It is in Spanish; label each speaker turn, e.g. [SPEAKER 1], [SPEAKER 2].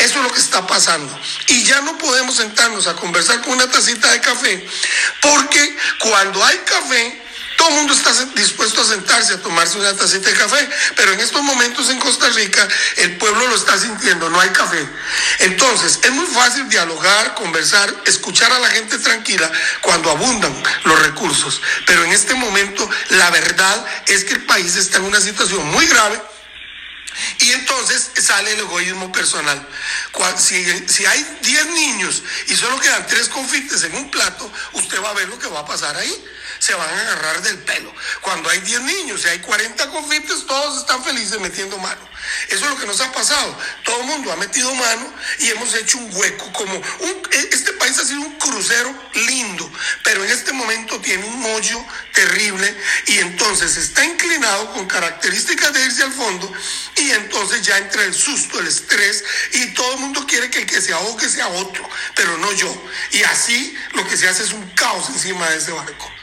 [SPEAKER 1] Eso es lo que está pasando. Y ya no podemos sentarnos a conversar con una tacita de café, porque cuando hay café, todo el mundo está dispuesto a sentarse a tomarse una tacita de café, pero en estos momentos en Costa Rica el pueblo lo está sintiendo, no hay café. Entonces, es muy fácil dialogar, conversar, escuchar a la gente tranquila cuando abundan los recursos, pero en este momento la verdad es que el país está en una situación muy grave y entonces sale el egoísmo personal. Si, si hay 10 niños y solo quedan 3 confites en un plato, usted va a ver lo que va a pasar ahí se van a agarrar del pelo. Cuando hay 10 niños y hay 40 confites, todos están felices metiendo mano. Eso es lo que nos ha pasado. Todo el mundo ha metido mano y hemos hecho un hueco. Como un, e, este país ha sido un crucero lindo, pero en este momento tiene un hoyo terrible y entonces está inclinado con características de irse al fondo y entonces ya entra el susto, el estrés y todo el mundo quiere que el que se ahogue sea otro, pero no yo. Y así lo que se hace es un caos encima de ese barco.